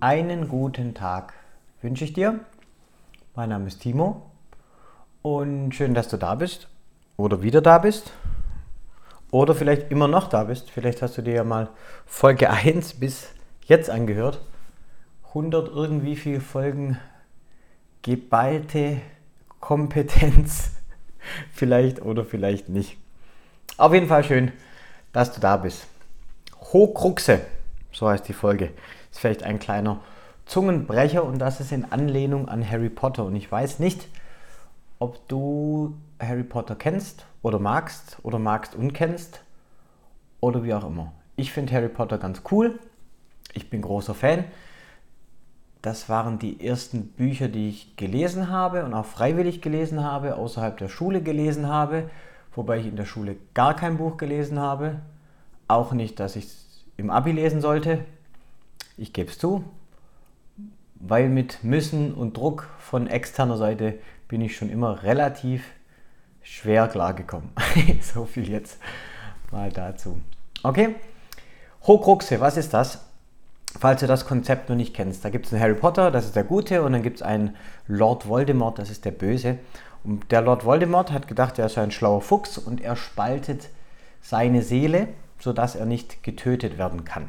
Einen guten Tag wünsche ich dir. Mein Name ist Timo und schön, dass du da bist oder wieder da bist oder vielleicht immer noch da bist. Vielleicht hast du dir ja mal Folge 1 bis jetzt angehört. 100 irgendwie viele Folgen geballte Kompetenz vielleicht oder vielleicht nicht. Auf jeden Fall schön, dass du da bist. Hochkruxe, so heißt die Folge. Ist vielleicht ein kleiner Zungenbrecher und das ist in Anlehnung an Harry Potter. Und ich weiß nicht, ob du Harry Potter kennst oder magst oder magst und kennst oder wie auch immer. Ich finde Harry Potter ganz cool. Ich bin großer Fan. Das waren die ersten Bücher, die ich gelesen habe und auch freiwillig gelesen habe, außerhalb der Schule gelesen habe, wobei ich in der Schule gar kein Buch gelesen habe. Auch nicht, dass ich es im Abi lesen sollte. Ich gebe es zu, weil mit Müssen und Druck von externer Seite bin ich schon immer relativ schwer klargekommen. so viel jetzt mal dazu. Okay, Hokruxe, was ist das? Falls du das Konzept noch nicht kennst, da gibt es einen Harry Potter, das ist der Gute, und dann gibt es einen Lord Voldemort, das ist der Böse. Und der Lord Voldemort hat gedacht, er ist ein schlauer Fuchs und er spaltet seine Seele, sodass er nicht getötet werden kann.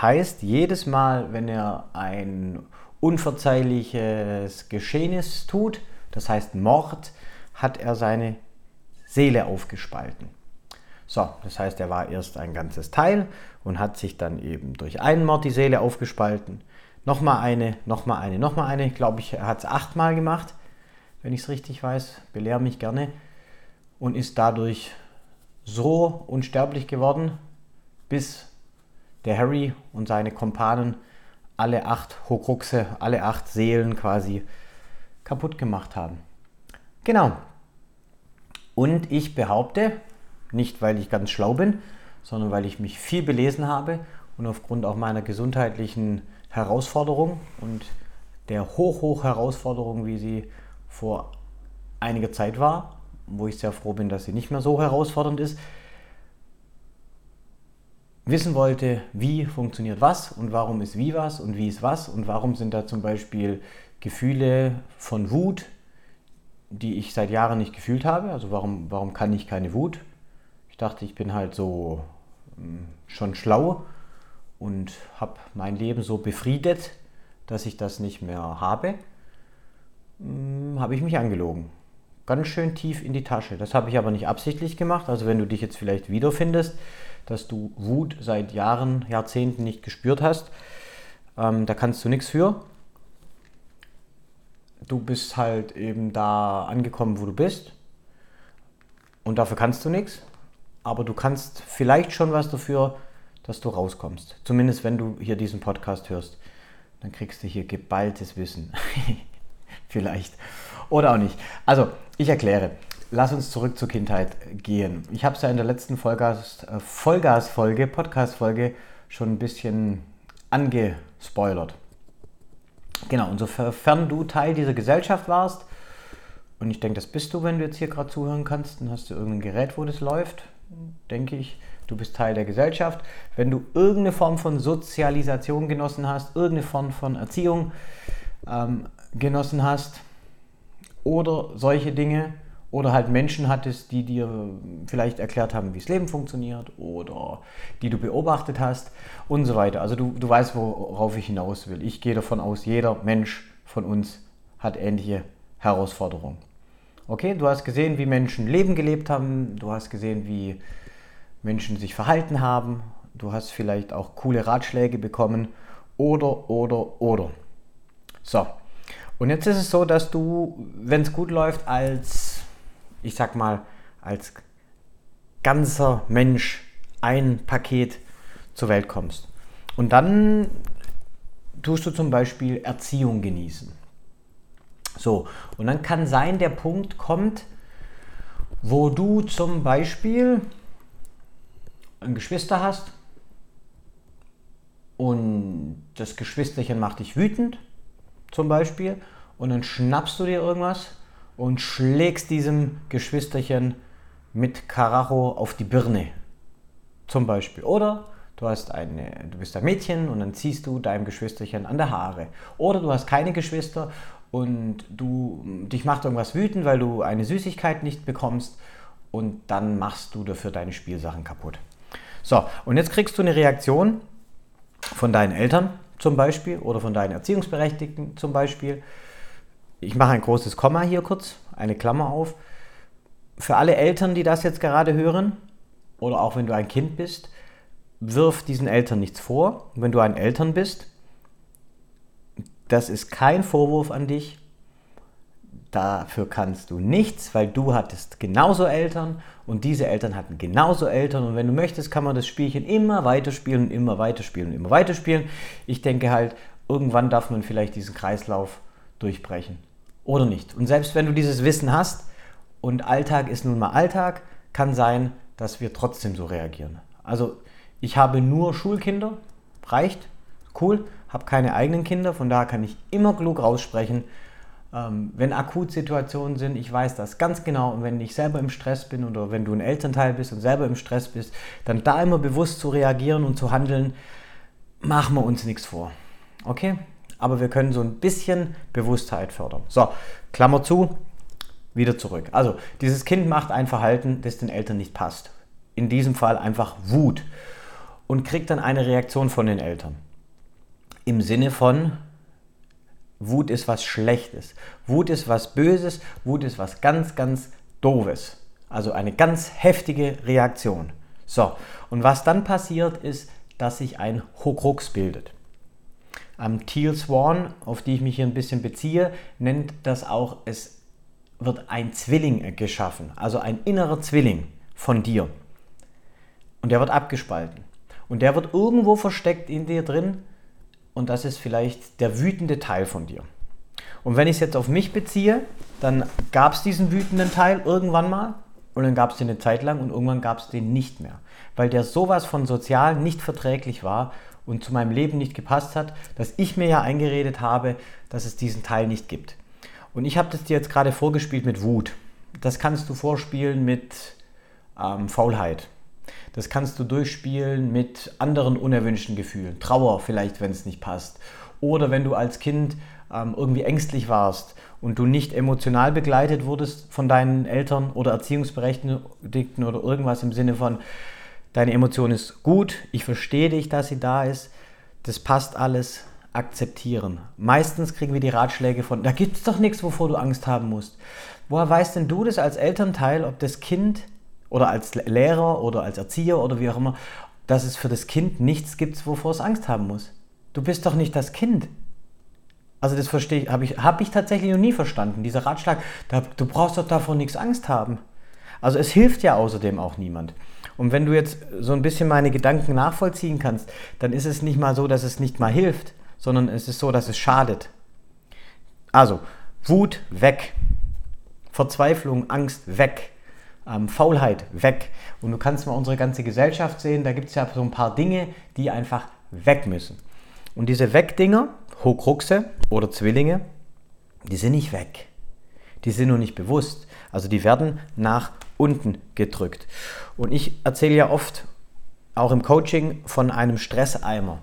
Heißt, jedes Mal, wenn er ein unverzeihliches Geschehnis tut, das heißt Mord, hat er seine Seele aufgespalten. So, das heißt, er war erst ein ganzes Teil und hat sich dann eben durch einen Mord die Seele aufgespalten. Nochmal eine, nochmal eine, nochmal eine. Ich glaube, er hat es achtmal gemacht, wenn ich es richtig weiß. Belehr mich gerne. Und ist dadurch so unsterblich geworden, bis der Harry und seine Kompanen alle acht Horcruxe, alle acht Seelen quasi kaputt gemacht haben. Genau. Und ich behaupte, nicht weil ich ganz schlau bin, sondern weil ich mich viel belesen habe und aufgrund auch meiner gesundheitlichen Herausforderung und der hoch, hoch Herausforderung, wie sie vor einiger Zeit war, wo ich sehr froh bin, dass sie nicht mehr so herausfordernd ist, wissen wollte, wie funktioniert was und warum ist wie was und wie ist was und warum sind da zum Beispiel Gefühle von Wut, die ich seit Jahren nicht gefühlt habe. Also warum, warum kann ich keine Wut? Ich dachte, ich bin halt so hm, schon schlau und habe mein Leben so befriedet, dass ich das nicht mehr habe. Hm, habe ich mich angelogen. Ganz schön tief in die Tasche. Das habe ich aber nicht absichtlich gemacht. Also wenn du dich jetzt vielleicht wiederfindest, dass du Wut seit Jahren, Jahrzehnten nicht gespürt hast. Ähm, da kannst du nichts für. Du bist halt eben da angekommen, wo du bist. Und dafür kannst du nichts. Aber du kannst vielleicht schon was dafür, dass du rauskommst. Zumindest wenn du hier diesen Podcast hörst. Dann kriegst du hier geballtes Wissen. vielleicht. Oder auch nicht. Also, ich erkläre lass uns zurück zur Kindheit gehen. Ich habe es ja in der letzten äh, Vollgas-Folge, Podcast-Folge schon ein bisschen angespoilert. Genau, und sofern du Teil dieser Gesellschaft warst, und ich denke, das bist du, wenn du jetzt hier gerade zuhören kannst, dann hast du irgendein Gerät, wo das läuft, denke ich. Du bist Teil der Gesellschaft. Wenn du irgendeine Form von Sozialisation genossen hast, irgendeine Form von Erziehung ähm, genossen hast oder solche Dinge, oder halt Menschen hattest, die dir vielleicht erklärt haben, wie das Leben funktioniert oder die du beobachtet hast und so weiter. Also du, du weißt, worauf ich hinaus will. Ich gehe davon aus, jeder Mensch von uns hat ähnliche Herausforderungen. Okay, du hast gesehen, wie Menschen Leben gelebt haben, du hast gesehen, wie Menschen sich verhalten haben, du hast vielleicht auch coole Ratschläge bekommen oder, oder, oder. So, und jetzt ist es so, dass du, wenn es gut läuft, als ich sag mal, als ganzer Mensch ein Paket zur Welt kommst. Und dann tust du zum Beispiel Erziehung genießen. So, und dann kann sein, der Punkt kommt, wo du zum Beispiel ein Geschwister hast und das Geschwisterchen macht dich wütend, zum Beispiel, und dann schnappst du dir irgendwas und schlägst diesem Geschwisterchen mit Karacho auf die Birne. Zum Beispiel. Oder du, hast eine, du bist ein Mädchen und dann ziehst du deinem Geschwisterchen an der Haare. Oder du hast keine Geschwister und du, dich macht irgendwas wütend, weil du eine Süßigkeit nicht bekommst und dann machst du dafür deine Spielsachen kaputt. So, und jetzt kriegst du eine Reaktion von deinen Eltern zum Beispiel oder von deinen Erziehungsberechtigten zum Beispiel. Ich mache ein großes Komma hier kurz, eine Klammer auf. Für alle Eltern, die das jetzt gerade hören, oder auch wenn du ein Kind bist, wirf diesen Eltern nichts vor. Wenn du ein Eltern bist, das ist kein Vorwurf an dich. Dafür kannst du nichts, weil du hattest genauso Eltern und diese Eltern hatten genauso Eltern. Und wenn du möchtest, kann man das Spielchen immer weiterspielen und immer weiterspielen und immer weiterspielen. Ich denke halt, irgendwann darf man vielleicht diesen Kreislauf durchbrechen. Oder nicht. Und selbst wenn du dieses Wissen hast und Alltag ist nun mal Alltag, kann sein, dass wir trotzdem so reagieren. Also ich habe nur Schulkinder, reicht, cool, habe keine eigenen Kinder, von daher kann ich immer klug raussprechen ähm, wenn Akutsituationen sind, ich weiß das ganz genau und wenn ich selber im Stress bin oder wenn du ein Elternteil bist und selber im Stress bist, dann da immer bewusst zu reagieren und zu handeln, machen wir uns nichts vor. Okay? Aber wir können so ein bisschen Bewusstheit fördern. So, Klammer zu, wieder zurück. Also, dieses Kind macht ein Verhalten, das den Eltern nicht passt. In diesem Fall einfach Wut und kriegt dann eine Reaktion von den Eltern. Im Sinne von, Wut ist was Schlechtes. Wut ist was Böses. Wut ist was ganz, ganz Doofes. Also eine ganz heftige Reaktion. So, und was dann passiert ist, dass sich ein Hokrux bildet. Am Teal Swan, auf die ich mich hier ein bisschen beziehe, nennt das auch, es wird ein Zwilling geschaffen, also ein innerer Zwilling von dir. Und der wird abgespalten. Und der wird irgendwo versteckt in dir drin und das ist vielleicht der wütende Teil von dir. Und wenn ich es jetzt auf mich beziehe, dann gab es diesen wütenden Teil irgendwann mal und dann gab es den eine Zeit lang und irgendwann gab es den nicht mehr, weil der sowas von sozial nicht verträglich war und zu meinem Leben nicht gepasst hat, dass ich mir ja eingeredet habe, dass es diesen Teil nicht gibt. Und ich habe das dir jetzt gerade vorgespielt mit Wut. Das kannst du vorspielen mit ähm, Faulheit. Das kannst du durchspielen mit anderen unerwünschten Gefühlen. Trauer vielleicht, wenn es nicht passt. Oder wenn du als Kind ähm, irgendwie ängstlich warst und du nicht emotional begleitet wurdest von deinen Eltern oder Erziehungsberechtigten oder irgendwas im Sinne von, deine Emotion ist gut, ich verstehe dich, dass sie da ist, das passt alles, akzeptieren. Meistens kriegen wir die Ratschläge von, da gibt es doch nichts, wovor du Angst haben musst. Woher weißt denn du das als Elternteil, ob das Kind oder als Lehrer oder als Erzieher oder wie auch immer, dass es für das Kind nichts gibt, wovor es Angst haben muss. Du bist doch nicht das Kind. Also das verstehe ich, habe ich, hab ich tatsächlich noch nie verstanden. Dieser Ratschlag, da, du brauchst doch davor nichts Angst haben. Also es hilft ja außerdem auch niemand. Und wenn du jetzt so ein bisschen meine Gedanken nachvollziehen kannst, dann ist es nicht mal so, dass es nicht mal hilft, sondern es ist so, dass es schadet. Also, Wut weg. Verzweiflung, Angst weg ähm, Faulheit weg. Und du kannst mal unsere ganze Gesellschaft sehen, da gibt es ja so ein paar Dinge, die einfach weg müssen. Und diese Wegdinger, Hokruxe oder Zwillinge, die sind nicht weg. Die sind nur nicht bewusst. Also die werden nach unten gedrückt. Und ich erzähle ja oft, auch im Coaching, von einem Stresseimer.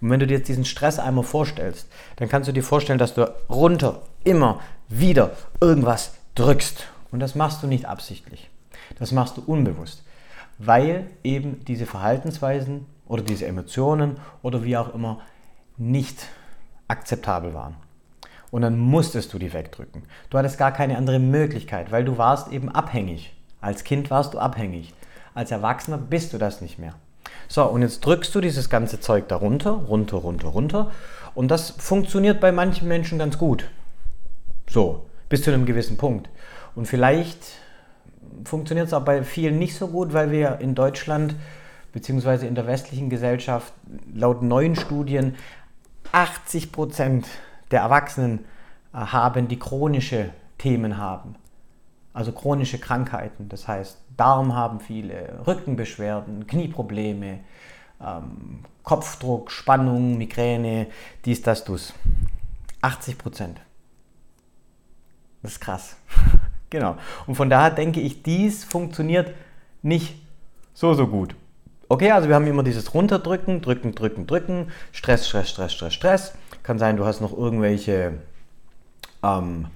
Und wenn du dir jetzt diesen Stresseimer vorstellst, dann kannst du dir vorstellen, dass du runter immer wieder irgendwas drückst. Und das machst du nicht absichtlich. Das machst du unbewusst, weil eben diese Verhaltensweisen oder diese Emotionen oder wie auch immer nicht akzeptabel waren. Und dann musstest du die wegdrücken. Du hattest gar keine andere Möglichkeit, weil du warst eben abhängig. Als Kind warst du abhängig. Als Erwachsener bist du das nicht mehr. So, und jetzt drückst du dieses ganze Zeug darunter, runter, runter, runter. Und das funktioniert bei manchen Menschen ganz gut. So, bis zu einem gewissen Punkt. Und vielleicht funktioniert es auch bei vielen nicht so gut, weil wir in Deutschland bzw. in der westlichen Gesellschaft laut neuen Studien 80 Prozent der Erwachsenen äh, haben, die chronische Themen haben. Also chronische Krankheiten, das heißt Darm haben viele, Rückenbeschwerden, Knieprobleme, ähm, Kopfdruck, Spannung, Migräne, dies, das, dus. 80 Prozent. Das ist krass. Genau. Und von daher denke ich, dies funktioniert nicht so, so gut. Okay, also wir haben immer dieses Runterdrücken, drücken, drücken, drücken, Stress, Stress, Stress, Stress, Stress. Kann sein, du hast noch irgendwelche ähm,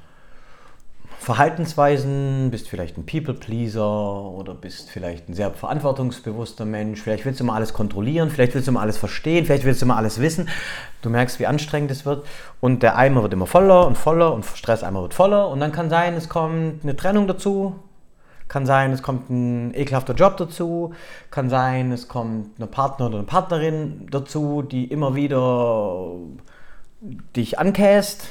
Verhaltensweisen, bist vielleicht ein People-Pleaser oder bist vielleicht ein sehr verantwortungsbewusster Mensch. Vielleicht willst du immer alles kontrollieren, vielleicht willst du immer alles verstehen, vielleicht willst du immer alles wissen. Du merkst, wie anstrengend es wird und der Eimer wird immer voller und voller und Stresseimer wird voller und dann kann sein, es kommt eine Trennung dazu, kann sein, es kommt ein ekelhafter Job dazu. Kann sein, es kommt eine Partner oder eine Partnerin dazu, die immer wieder dich ankäst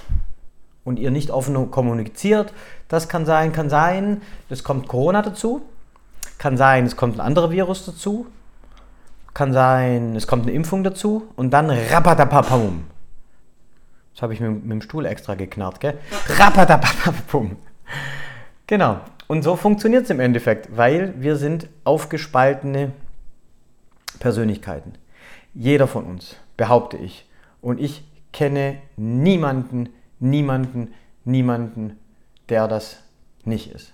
und ihr nicht offen kommuniziert. Das kann sein, kann sein, es kommt Corona dazu. Kann sein, es kommt ein anderer Virus dazu. Kann sein, es kommt eine Impfung dazu. Und dann rapatapapum. Das habe ich mit, mit, dem Stuhl extra geknarrt, gell? Rapatapapum. Genau. Und so funktioniert es im Endeffekt, weil wir sind aufgespaltene Persönlichkeiten. Jeder von uns, behaupte ich. Und ich kenne niemanden, niemanden, niemanden, der das nicht ist.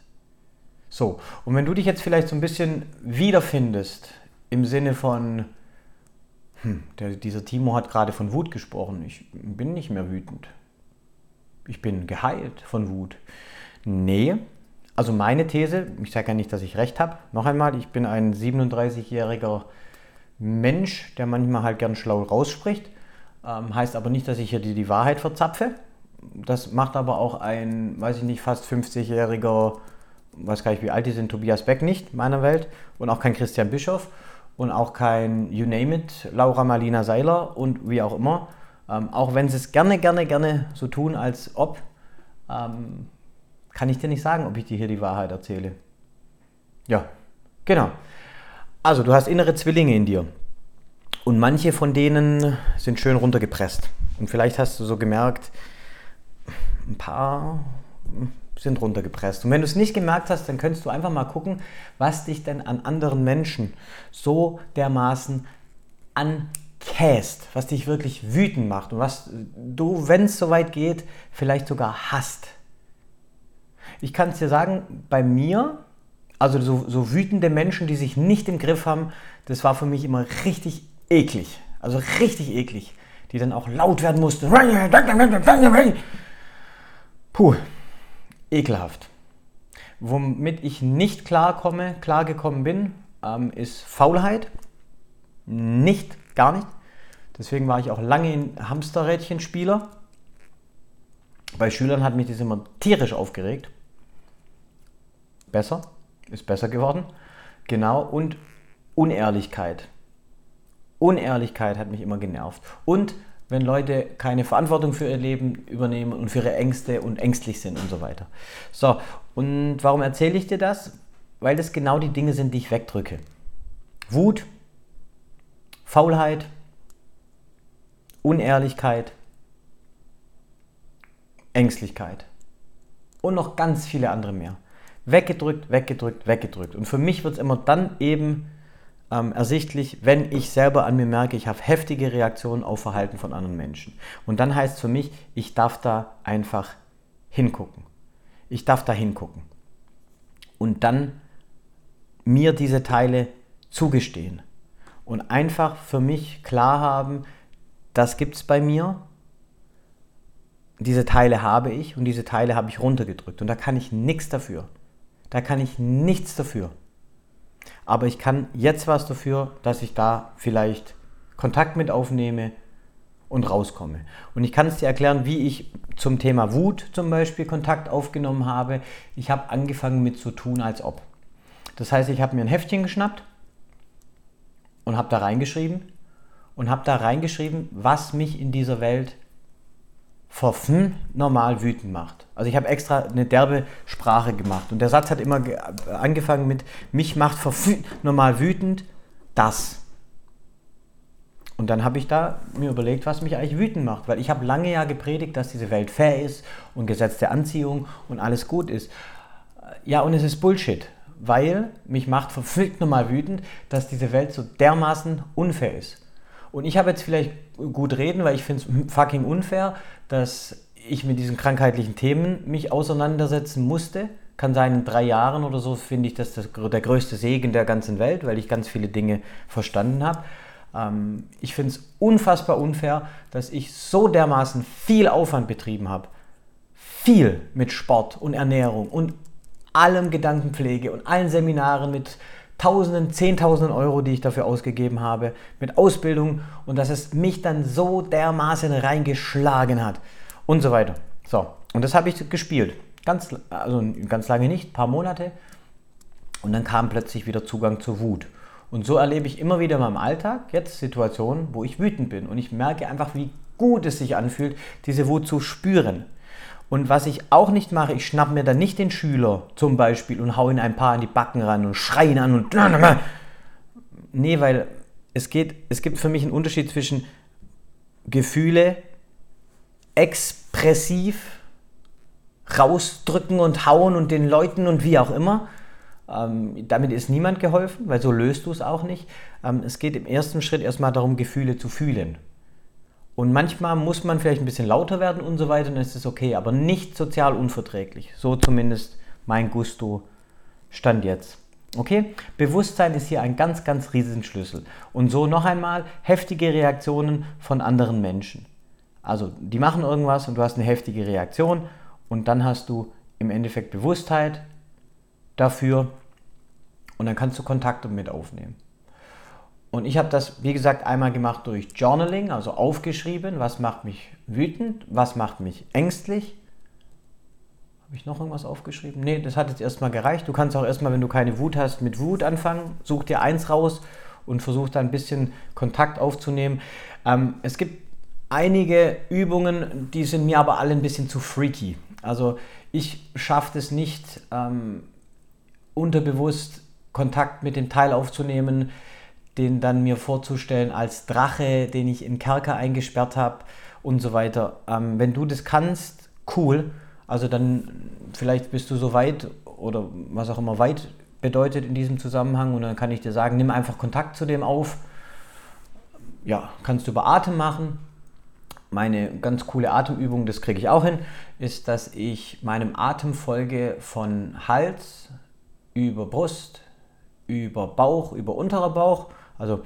So, und wenn du dich jetzt vielleicht so ein bisschen wiederfindest im Sinne von, hm, der, dieser Timo hat gerade von Wut gesprochen, ich bin nicht mehr wütend. Ich bin geheilt von Wut. Nee, also meine These, ich sage ja nicht, dass ich recht habe, noch einmal, ich bin ein 37-jähriger Mensch, der manchmal halt gern schlau rausspricht, ähm, heißt aber nicht, dass ich hier die, die Wahrheit verzapfe. Das macht aber auch ein, weiß ich nicht, fast 50-jähriger, weiß gar nicht, wie alt die sind, Tobias Beck nicht, meiner Welt, und auch kein Christian Bischof und auch kein You Name It, Laura Marlina Seiler und wie auch immer. Ähm, auch wenn sie es gerne, gerne, gerne so tun, als ob, ähm, kann ich dir nicht sagen, ob ich dir hier die Wahrheit erzähle. Ja, genau. Also, du hast innere Zwillinge in dir. Und manche von denen sind schön runtergepresst. Und vielleicht hast du so gemerkt, ein paar sind runtergepresst. Und wenn du es nicht gemerkt hast, dann könntest du einfach mal gucken, was dich denn an anderen Menschen so dermaßen ankäst, was dich wirklich wütend macht und was du, wenn es soweit geht, vielleicht sogar hasst. Ich kann es dir sagen, bei mir, also so, so wütende Menschen, die sich nicht im Griff haben, das war für mich immer richtig eklig. Also richtig eklig. Die dann auch laut werden mussten. Puh, ekelhaft. Womit ich nicht klarkomme, klargekommen bin, ähm, ist Faulheit. Nicht, gar nicht. Deswegen war ich auch lange in Hamsterrädchenspieler. Bei Schülern hat mich das immer tierisch aufgeregt besser, ist besser geworden. Genau, und Unehrlichkeit. Unehrlichkeit hat mich immer genervt. Und wenn Leute keine Verantwortung für ihr Leben übernehmen und für ihre Ängste und ängstlich sind und so weiter. So, und warum erzähle ich dir das? Weil das genau die Dinge sind, die ich wegdrücke. Wut, Faulheit, Unehrlichkeit, Ängstlichkeit und noch ganz viele andere mehr weggedrückt, weggedrückt, weggedrückt. Und für mich wird es immer dann eben ähm, ersichtlich, wenn ich selber an mir merke, ich habe heftige Reaktionen auf Verhalten von anderen Menschen. Und dann heißt es für mich, ich darf da einfach hingucken. Ich darf da hingucken. Und dann mir diese Teile zugestehen. Und einfach für mich klar haben, das gibt es bei mir. Diese Teile habe ich und diese Teile habe ich runtergedrückt. Und da kann ich nichts dafür. Da kann ich nichts dafür. Aber ich kann jetzt was dafür, dass ich da vielleicht Kontakt mit aufnehme und rauskomme. Und ich kann es dir erklären, wie ich zum Thema Wut zum Beispiel Kontakt aufgenommen habe. Ich habe angefangen mit zu tun, als ob. Das heißt, ich habe mir ein Heftchen geschnappt und habe da reingeschrieben und habe da reingeschrieben, was mich in dieser Welt verfn normal wütend macht. Also ich habe extra eine derbe Sprache gemacht und der Satz hat immer angefangen mit mich macht verfn normal wütend das. Und dann habe ich da mir überlegt, was mich eigentlich wütend macht, weil ich habe lange ja gepredigt, dass diese Welt fair ist und Gesetz der Anziehung und alles gut ist. Ja, und es ist Bullshit, weil mich macht verfn normal wütend, dass diese Welt so dermaßen unfair ist. Und ich habe jetzt vielleicht gut reden, weil ich finde es fucking unfair, dass ich mit diesen krankheitlichen Themen mich auseinandersetzen musste, Kann sein, in drei Jahren oder so finde ich das, das der größte Segen der ganzen Welt, weil ich ganz viele Dinge verstanden habe. Ähm, ich finde es unfassbar unfair, dass ich so dermaßen viel Aufwand betrieben habe. Viel mit Sport und Ernährung und allem Gedankenpflege und allen Seminaren mit Tausenden, Zehntausenden Euro, die ich dafür ausgegeben habe, mit Ausbildung und dass es mich dann so dermaßen reingeschlagen hat und so weiter. So, und das habe ich gespielt. Ganz, also ganz lange nicht, ein paar Monate. Und dann kam plötzlich wieder Zugang zur Wut. Und so erlebe ich immer wieder in meinem Alltag jetzt Situationen, wo ich wütend bin. Und ich merke einfach, wie gut es sich anfühlt, diese Wut zu spüren. Und was ich auch nicht mache, ich schnapp mir dann nicht den Schüler zum Beispiel und hau ihn ein paar an die Backen ran und schreie ihn an und. Nee, weil es geht, es gibt für mich einen Unterschied zwischen Gefühle expressiv rausdrücken und hauen und den Leuten und wie auch immer. Ähm, damit ist niemand geholfen, weil so löst du es auch nicht. Ähm, es geht im ersten Schritt erstmal darum, Gefühle zu fühlen. Und manchmal muss man vielleicht ein bisschen lauter werden und so weiter, dann ist es okay, aber nicht sozial unverträglich. So zumindest mein Gusto stand jetzt. Okay? Bewusstsein ist hier ein ganz, ganz riesen Schlüssel. Und so noch einmal heftige Reaktionen von anderen Menschen. Also, die machen irgendwas und du hast eine heftige Reaktion und dann hast du im Endeffekt Bewusstheit dafür und dann kannst du Kontakte mit aufnehmen. Und ich habe das, wie gesagt, einmal gemacht durch Journaling, also aufgeschrieben, was macht mich wütend, was macht mich ängstlich. Habe ich noch irgendwas aufgeschrieben? Nee, das hat jetzt erstmal gereicht. Du kannst auch erstmal, wenn du keine Wut hast, mit Wut anfangen. Such dir eins raus und versuch da ein bisschen Kontakt aufzunehmen. Ähm, es gibt einige Übungen, die sind mir aber alle ein bisschen zu freaky. Also ich schaffe es nicht, ähm, unterbewusst Kontakt mit dem Teil aufzunehmen, den dann mir vorzustellen als Drache, den ich in Kerker eingesperrt habe und so weiter. Ähm, wenn du das kannst, cool. Also dann vielleicht bist du so weit oder was auch immer weit bedeutet in diesem Zusammenhang und dann kann ich dir sagen, nimm einfach Kontakt zu dem auf. Ja, kannst du über Atem machen. Meine ganz coole Atemübung, das kriege ich auch hin, ist, dass ich meinem Atem folge von Hals über Brust, über Bauch, über unterer Bauch also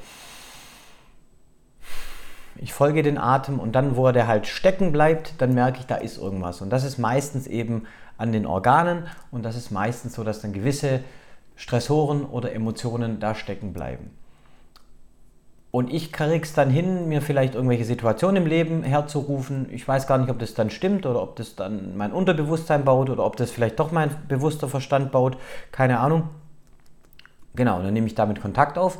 ich folge den Atem und dann, wo der halt stecken bleibt, dann merke ich, da ist irgendwas. Und das ist meistens eben an den Organen und das ist meistens so, dass dann gewisse Stressoren oder Emotionen da stecken bleiben. Und ich kriege es dann hin, mir vielleicht irgendwelche Situationen im Leben herzurufen. Ich weiß gar nicht, ob das dann stimmt oder ob das dann mein Unterbewusstsein baut oder ob das vielleicht doch mein bewusster Verstand baut. Keine Ahnung. Genau, dann nehme ich damit Kontakt auf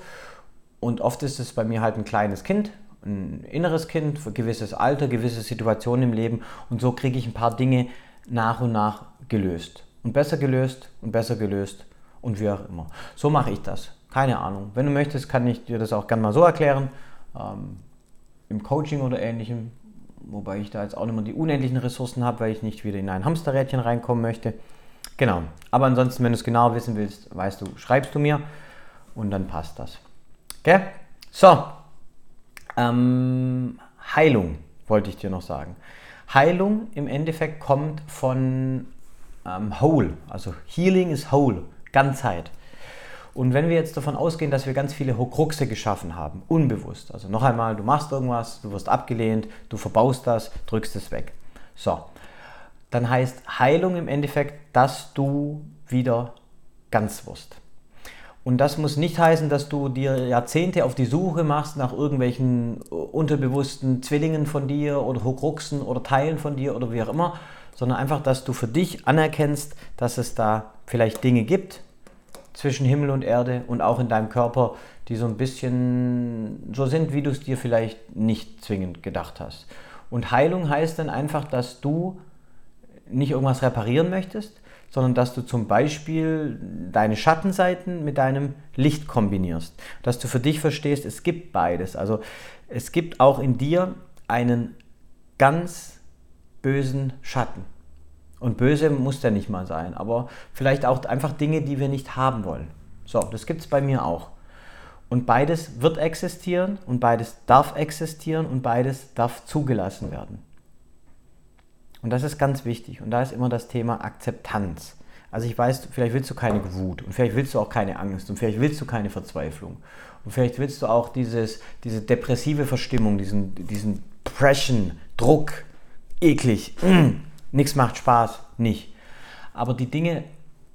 und oft ist es bei mir halt ein kleines Kind, ein inneres Kind, für gewisses Alter, gewisse Situationen im Leben. Und so kriege ich ein paar Dinge nach und nach gelöst. Und besser gelöst und besser gelöst und wie auch immer. So mache ich das. Keine Ahnung. Wenn du möchtest, kann ich dir das auch gerne mal so erklären. Ähm, Im Coaching oder ähnlichem. Wobei ich da jetzt auch nicht mehr die unendlichen Ressourcen habe, weil ich nicht wieder in ein Hamsterrädchen reinkommen möchte. Genau. Aber ansonsten, wenn du es genau wissen willst, weißt du, schreibst du mir und dann passt das. Okay? So, ähm, Heilung wollte ich dir noch sagen. Heilung im Endeffekt kommt von ähm, Whole, also Healing is Whole, Ganzheit. Und wenn wir jetzt davon ausgehen, dass wir ganz viele Hokruxe geschaffen haben, unbewusst, also noch einmal, du machst irgendwas, du wirst abgelehnt, du verbaust das, drückst es weg. So, dann heißt Heilung im Endeffekt, dass du wieder ganz wirst. Und das muss nicht heißen, dass du dir Jahrzehnte auf die Suche machst nach irgendwelchen unterbewussten Zwillingen von dir oder Hokruxen oder Teilen von dir oder wie auch immer, sondern einfach, dass du für dich anerkennst, dass es da vielleicht Dinge gibt zwischen Himmel und Erde und auch in deinem Körper, die so ein bisschen so sind, wie du es dir vielleicht nicht zwingend gedacht hast. Und Heilung heißt dann einfach, dass du nicht irgendwas reparieren möchtest, sondern dass du zum Beispiel deine Schattenseiten mit deinem Licht kombinierst. Dass du für dich verstehst, es gibt beides. Also es gibt auch in dir einen ganz bösen Schatten. Und böse muss der nicht mal sein, aber vielleicht auch einfach Dinge, die wir nicht haben wollen. So, das gibt es bei mir auch. Und beides wird existieren und beides darf existieren und beides darf zugelassen werden. Und das ist ganz wichtig. Und da ist immer das Thema Akzeptanz. Also ich weiß, vielleicht willst du keine Wut und vielleicht willst du auch keine Angst und vielleicht willst du keine Verzweiflung und vielleicht willst du auch dieses, diese depressive Verstimmung, diesen, diesen Depression, Druck, eklig, mm, nichts macht Spaß, nicht. Aber die Dinge,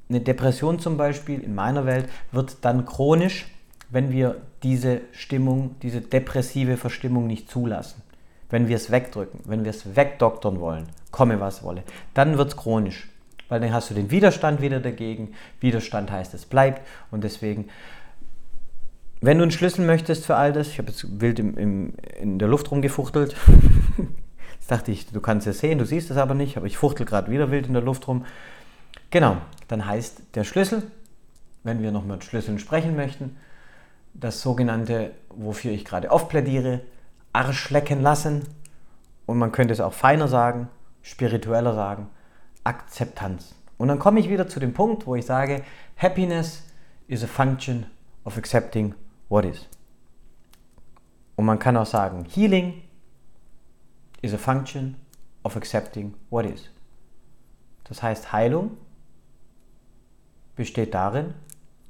eine Depression zum Beispiel in meiner Welt wird dann chronisch, wenn wir diese Stimmung, diese depressive Verstimmung nicht zulassen. Wenn wir es wegdrücken, wenn wir es wegdoktern wollen, komme was wolle, dann wird es chronisch. Weil dann hast du den Widerstand wieder dagegen. Widerstand heißt, es bleibt. Und deswegen, wenn du einen Schlüssel möchtest für all das, ich habe jetzt wild im, im, in der Luft rumgefuchtelt. Jetzt dachte ich, du kannst es sehen, du siehst es aber nicht, aber ich fuchtel gerade wieder wild in der Luft rum. Genau, dann heißt der Schlüssel, wenn wir noch mit Schlüsseln sprechen möchten, das sogenannte, wofür ich gerade oft plädiere, Arsch lecken lassen. Und man könnte es auch feiner sagen, spiritueller sagen, Akzeptanz. Und dann komme ich wieder zu dem Punkt, wo ich sage, Happiness is a function of accepting what is. Und man kann auch sagen, Healing is a function of accepting what is. Das heißt, Heilung besteht darin,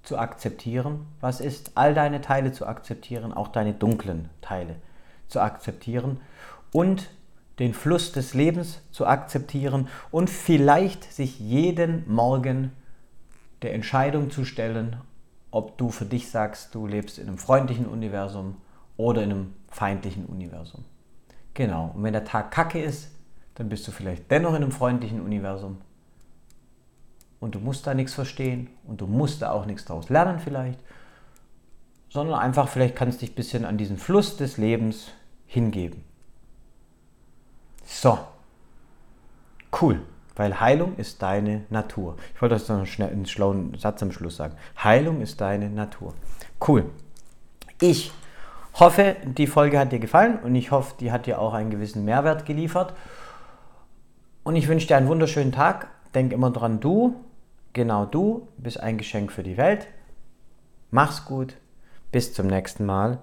zu akzeptieren, was ist, all deine Teile zu akzeptieren, auch deine dunklen Teile zu akzeptieren und den Fluss des Lebens zu akzeptieren und vielleicht sich jeden Morgen der Entscheidung zu stellen, ob du für dich sagst, du lebst in einem freundlichen Universum oder in einem feindlichen Universum. Genau, und wenn der Tag kacke ist, dann bist du vielleicht dennoch in einem freundlichen Universum und du musst da nichts verstehen und du musst da auch nichts daraus lernen vielleicht, sondern einfach vielleicht kannst du dich ein bisschen an diesen Fluss des Lebens hingeben. So, cool, weil Heilung ist deine Natur. Ich wollte das noch schnell einen schlauen Satz am Schluss sagen. Heilung ist deine Natur. Cool. Ich hoffe, die Folge hat dir gefallen und ich hoffe, die hat dir auch einen gewissen Mehrwert geliefert. Und ich wünsche dir einen wunderschönen Tag. Denk immer dran, du Genau du bist ein Geschenk für die Welt. Mach's gut. Bis zum nächsten Mal.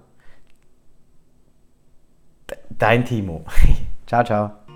Dein Timo. ciao, ciao.